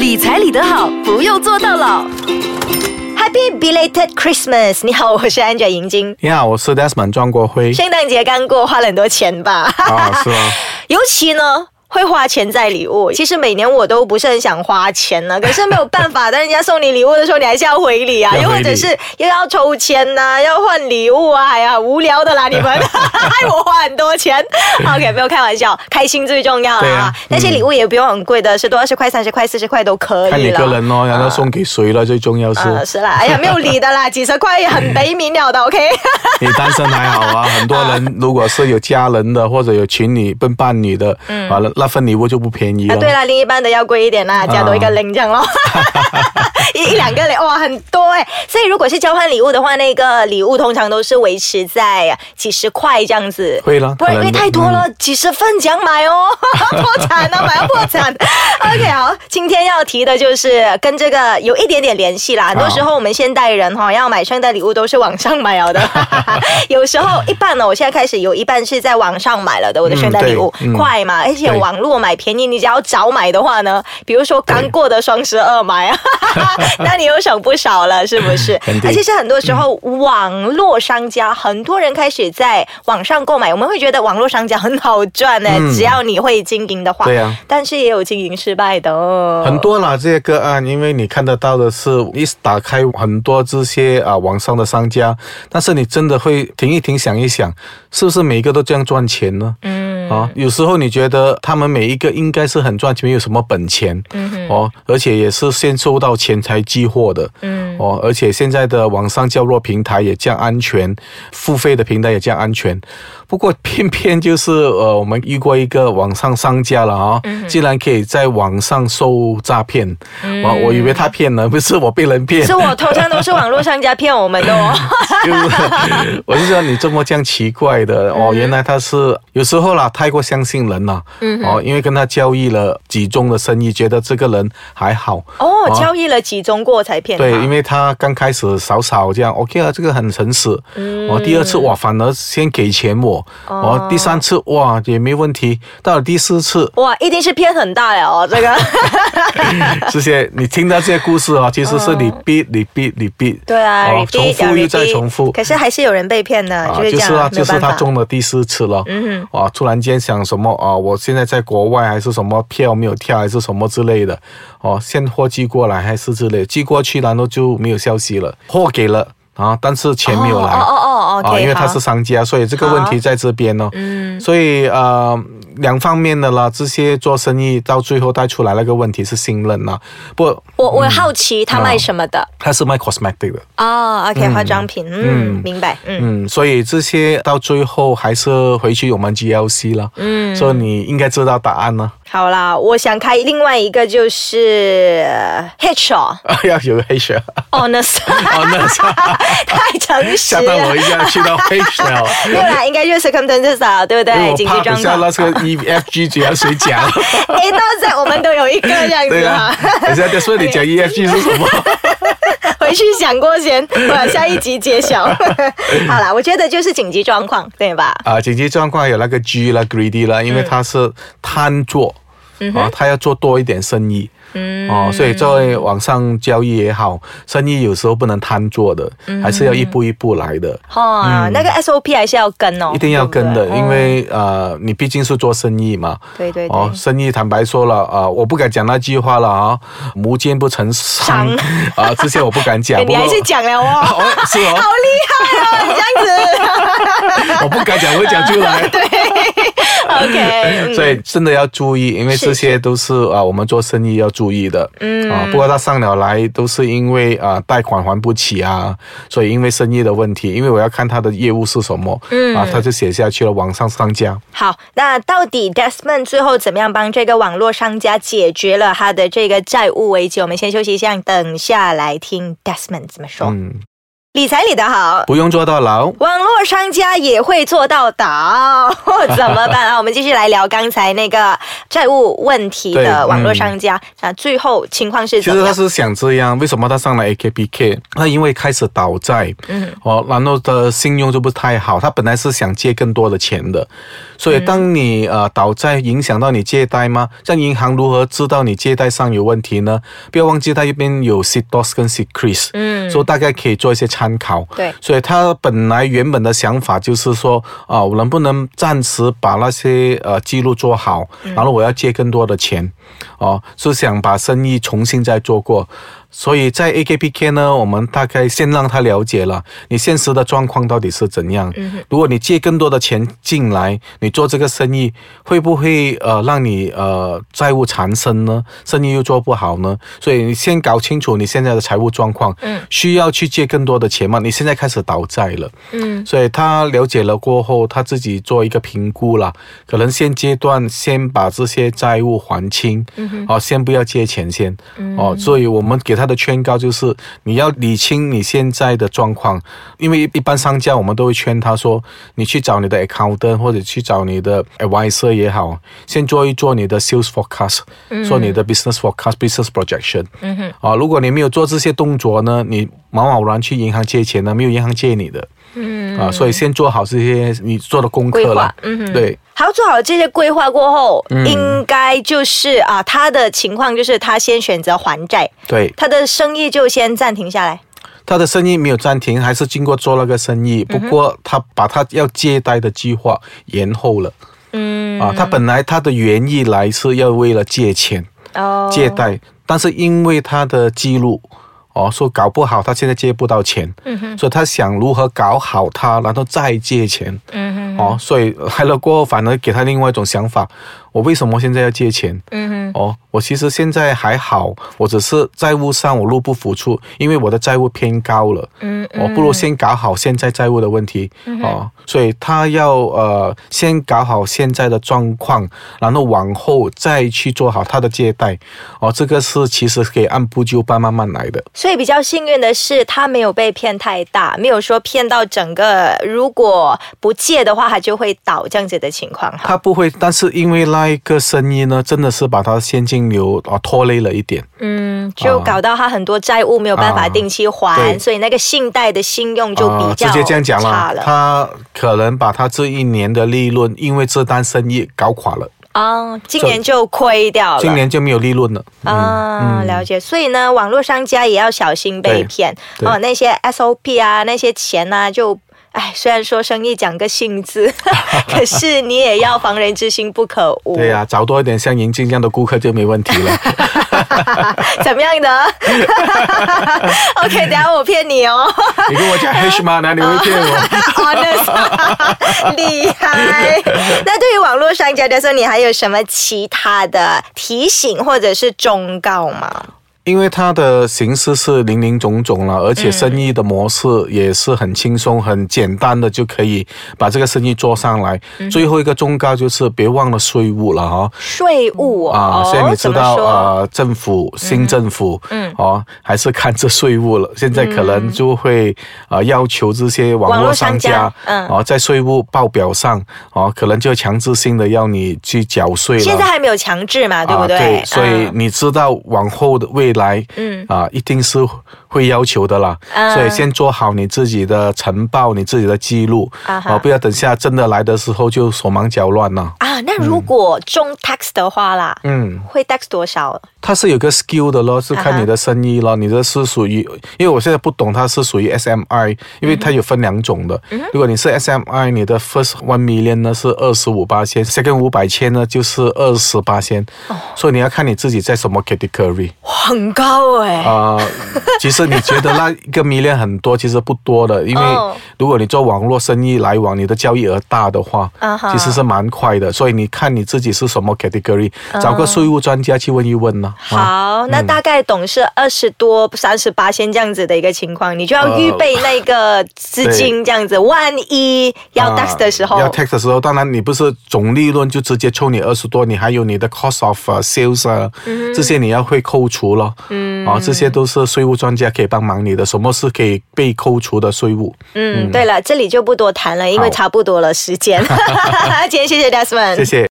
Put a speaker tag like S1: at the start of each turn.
S1: 理财理得好，不用做到老。Happy belated Christmas！你好，我是 Angel 银晶。
S2: 你好，我是 Desmond 庄国辉。
S1: 圣诞节刚过，花了很多钱吧？
S2: 啊，是啊。
S1: 尤其呢。会花钱在礼物，其实每年我都不是很想花钱呢，可是没有办法，当人家送你礼物的时候，你还是要回礼啊，又或者是又要抽签呐，要换礼物啊，哎呀，无聊的啦，你们 害我花很多钱。OK，不要开玩笑，开心最重要啊。那些礼物也不用很贵的，十多二十块、三十块、四十块都可以了。
S2: 看你个人哦，然后送给谁了，最重要是。
S1: 是啦，哎呀，没有理的啦，几十块也很得明了的。OK。
S2: 你单身还好啊，很多人如果是有家人的或者有情侣奔伴侣的，完了。那份礼物就不便宜了。
S1: 对了，另一半的要贵一点啦，加多一个零这样咯。一两个零哇，很多哎。所以如果是交换礼物的话，那个礼物通常都是维持在几十块这样子。
S2: 会了，
S1: 不然因为太多了，几十份奖买哦，破产了，买要破产。OK，好，今天要提的就是跟这个有一点点联系啦。很多时候我们现代人哈要买圣诞礼物都是网上买了的，有时候一半呢，我现在开始有一半是在网上买了的，我的圣诞礼物快嘛。而且网络买便宜，你只要早买的话呢，比如说刚过的双十二买啊，那你又省不少了，是不是？而且是很多时候网络商家，很多人开始在网上购买，我们会觉得网络商家很好赚呢，只要你会经营的话。
S2: 对呀。
S1: 但是也有经营失败的。
S2: 哦很多啦，这些个案，因为你看得到的是，一打开很多这些啊网上的商家，但是你真的会停一停，想一想，是不是每一个都这样赚钱呢？嗯。啊，有时候你觉得他们每一个应该是很赚钱，没有什么本钱，嗯哦，而且也是先收到钱才寄货的，嗯，哦，而且现在的网上交络平台也降安全，付费的平台也降安全。不过偏偏就是呃，我们遇过一个网上商家了啊，竟然可以在网上收诈骗，我我以为他骗了，不是我被人骗，
S1: 是我通常都是网络商家骗我们的哦。
S2: 我就说你这么这样奇怪的哦，原来他是有时候啦，太过相信人了，嗯哦，因为跟他交易了几宗的生意，觉得这个人还好。
S1: 哦，交易了几宗过才骗。
S2: 对，因为他刚开始少少这样，OK 啊，这个很诚实，我，第二次哇，反而先给钱我。哦，第三次哇也没问题，到了第四次。
S1: 哇，一定是偏很大了哦，这个。
S2: 这些你听到这些故事啊，其实是你逼你逼你逼，
S1: 对啊，
S2: 重复又再重复，
S1: 可是还是有人被骗的，
S2: 就是啊，就是他中了第四次了，嗯，哇，突然间想什么啊，我现在在国外还是什么票没有跳还是什么之类的，哦，现货寄过来还是之类，寄过去然后就没有消息了，货给了。啊！但是钱没有来哦
S1: 哦哦，
S2: 因为他是商家，所以这个问题在这边哦。嗯，所以呃，两方面的啦，这些做生意到最后带出来那个问题是信任呐。不，
S1: 我我好奇他卖什么的？
S2: 他是卖 cosmetic 的
S1: 哦 OK，化妆品。嗯，明白。
S2: 嗯，所以这些到最后还是回去我们 GLC 了。嗯，所以你应该知道答案了。
S1: 好啦，我想开另外一个就是 Headshaw，
S2: 要有
S1: Headshaw，Honest，Honest，太诚实了，
S2: 吓到我一下，去到 Headshaw，
S1: 对啦，应该就是 Circumstances，对不对？紧急状况，
S2: 那这个 E F G 主要谁讲
S1: ？？A，到 Z 我们都有一个这样子啊。
S2: 等下再说你讲 E F G 是什么？
S1: 回去想过先，我下一集揭晓。好了，我觉得就是紧急状况，对吧？
S2: 啊，紧急状况有那个 G 啦，Greedy 啦，因为他是贪做。啊，他要做多一点生意，哦，所以在网上交易也好，生意有时候不能贪做的，还是要一步一步来的。
S1: 哦，那个 SOP 还是要跟哦，
S2: 一定要跟的，因为呃，你毕竟是做生意嘛。
S1: 对对哦，
S2: 生意坦白说了啊，我不敢讲那句话了 啊，无奸不成商啊，这些我不敢讲。
S1: 你还是讲了 哦，
S2: 是哦，
S1: 好厉害哦，这样子。
S2: 我不敢讲，会讲出来。
S1: 对。OK，
S2: 所以真的要注意，因为这些都是啊，我们做生意要注意的。嗯啊，不过他上了来都是因为啊贷款还不起啊，所以因为生意的问题，因为我要看他的业务是什么，嗯啊，他就写下去了，网上商家。
S1: 好，那到底 Desmond 最后怎么样帮这个网络商家解决了他的这个债务危机？我们先休息一下，等下来听 Desmond 怎么说。嗯。理财理得好，
S2: 不用坐到牢。
S1: 网络商家也会做到倒，怎么办啊？我们继续来聊刚才那个债务问题的网络商家，那最后情况是
S2: 其
S1: 怎么样？
S2: 实他是想这样，为什么他上了 AKPK？他因为开始倒债，
S1: 嗯，
S2: 哦，然后的信用就不太好。他本来是想借更多的钱的，所以当你呃倒债影响到你借贷吗？像银行如何知道你借贷上有问题呢？不要忘记他一边有 CDOS 跟 CCRIS，
S1: 嗯
S2: 所以大概可以做一些参考。
S1: 对
S2: 所以他本来原本的想法就是说，啊、我能不能暂时把那些呃记录做好，然后我要借更多的钱，哦，是想把生意重新再做过。所以在 AKPK 呢，我们大概先让他了解了你现实的状况到底是怎样。如果你借更多的钱进来，你做这个生意会不会呃让你呃债务缠身呢？生意又做不好呢？所以你先搞清楚你现在的财务状况，
S1: 嗯，
S2: 需要去借更多的钱吗？你现在开始倒债了，
S1: 嗯
S2: 所以他了解了过后，他自己做一个评估了，可能现阶段先把这些债务还清，
S1: 嗯
S2: 哦，先不要借钱先，哦，所以我们给他的劝告就是你要理清你现在的状况，因为一般商家我们都会劝他说，你去找你的 accountant 或者去找你的 advisor 也好，先做一做你的 sales forecast，、做你的 business forecast、business projection，
S1: 嗯哼，
S2: 啊，如果你没有做这些动作呢，你贸贸然去银行借钱呢，没有银行借你的。
S1: 嗯
S2: 啊，所以先做好这些你做的功课了。
S1: 嗯哼
S2: 对，
S1: 好，做好这些规划过后，
S2: 嗯
S1: 应该就是啊，他的情况就是他先选择还债，
S2: 对，
S1: 他的生意就先暂停下来。
S2: 他的生意没有暂停，还是经过做那个生意，不过他把他要借贷的计划延后了。
S1: 嗯
S2: 啊，他本来他的原意来是要为了借钱
S1: 哦
S2: 借贷，但是因为他的记录。哦，说搞不好他现在借不到钱，所以他想如何搞好他，然后再借钱。哦，所以 来了过后，反而给他另外一种想法：我为什么现在要借钱？
S1: 嗯哼
S2: 哦，我其实现在还好，我只是债务上我入不敷出，因为我的债务偏高了。
S1: 嗯
S2: 我、不如先搞好现在债务的问题、哦，所以他要呃先搞好现在的状况，然后往后再去做好他的借贷哦，这个是其实可以按部就班慢慢来的。
S1: 所以比较幸运的是，他没有被骗太大，没有说骗到整个如果不借的话，他就会倒这样子的情况。
S2: 他不会，但是因为那一个生意呢，真的是把他现金流啊拖累了一点。
S1: 嗯，就搞到他很多债务没有办法定期还，
S2: 啊
S1: 所以那个信贷的信用就比较
S2: 啊直接这样讲了，
S1: 差了。
S2: 他可能把他这一年的利润，因为这单生意搞垮了，
S1: 啊、今年就亏掉了。
S2: 今年就没有利润了。
S1: 啊，了解。所以呢，网络商家也要小心被
S2: 对
S1: 骗哦。那些 SOP 啊，那些钱呢、就。哎，虽然说生意讲个性字，可是你也要防人之心不可无。
S2: 对呀、找多一点像银晶这样的顾客就没问题了。
S1: 怎么样的？OK，等下我骗你哦
S2: 你跟我讲 H 吗？哪里会骗我
S1: ？，honest，厉害。那对于网络商家来说，你还有什么其他的提醒或者是忠告吗？
S2: 因为它的形式是林林总总了，而且生意的模式也是很轻松、很简单的，就可以把这个生意做上来。最后一个忠告就是别忘了税务了哈、
S1: 税务哦，
S2: 啊，现在你知道呃，政府新政府，
S1: 嗯。
S2: 哦，还是看这税务了。现在可能就会呃要求这些网
S1: 网络
S2: 络商
S1: 商家
S2: 家，
S1: 嗯。
S2: 哦，在税务报表上，哦，可能就强制性的要你去缴税了。
S1: 现在还没有强制嘛，对不对？
S2: 啊、对，所以
S1: 嗯。
S2: 你知道往后的未来，
S1: 嗯。
S2: 啊，一定是会要求的啦。
S1: 嗯
S2: 所以先做好你自己的晨报，你自己的记录，
S1: 啊
S2: 不要等下真的来的时候就手忙脚乱了。
S1: 啊，那如果中 tax 的话啦，
S2: 嗯，
S1: 会 tax 多少？
S2: 它是有个 skill 的咯，是看你的生意咯。你的是属于，因为我现在不懂，它是属于 SMI，因为它有分两种的。
S1: 嗯
S2: 如果你是 SMI，你的 first one million 呢是二十五八千，second 五百千呢就是二十八千，
S1: 哦
S2: 所以你要看你自己在什么 category。
S1: 很高哎、
S2: 啊、其实你觉得那一个 million 很多，其实不多的，因为
S1: 哦。
S2: 如果你做网络生意来往，你的交易额大的话其实是蛮快的。所以你看你自己是什么 category，找个税务专家去问一问呢。啊。
S1: 好，那大概懂是二十多、三十八先这样子的一个情况，你就要预备那个资金这样子，万一要 tax 的时候，
S2: 啊要 tax 的时候，当然你不是总利润就直接抽你二十多，你还有你的 cost of uh, sales 啊，这些你要会扣除了。嗯，啊，这些都是税务专家可以帮忙你的，什么是可以被扣除的税务？
S1: 嗯，对了，这里就不多谈了，因为差不多了时间。今天谢谢 Desmond，
S2: 谢谢。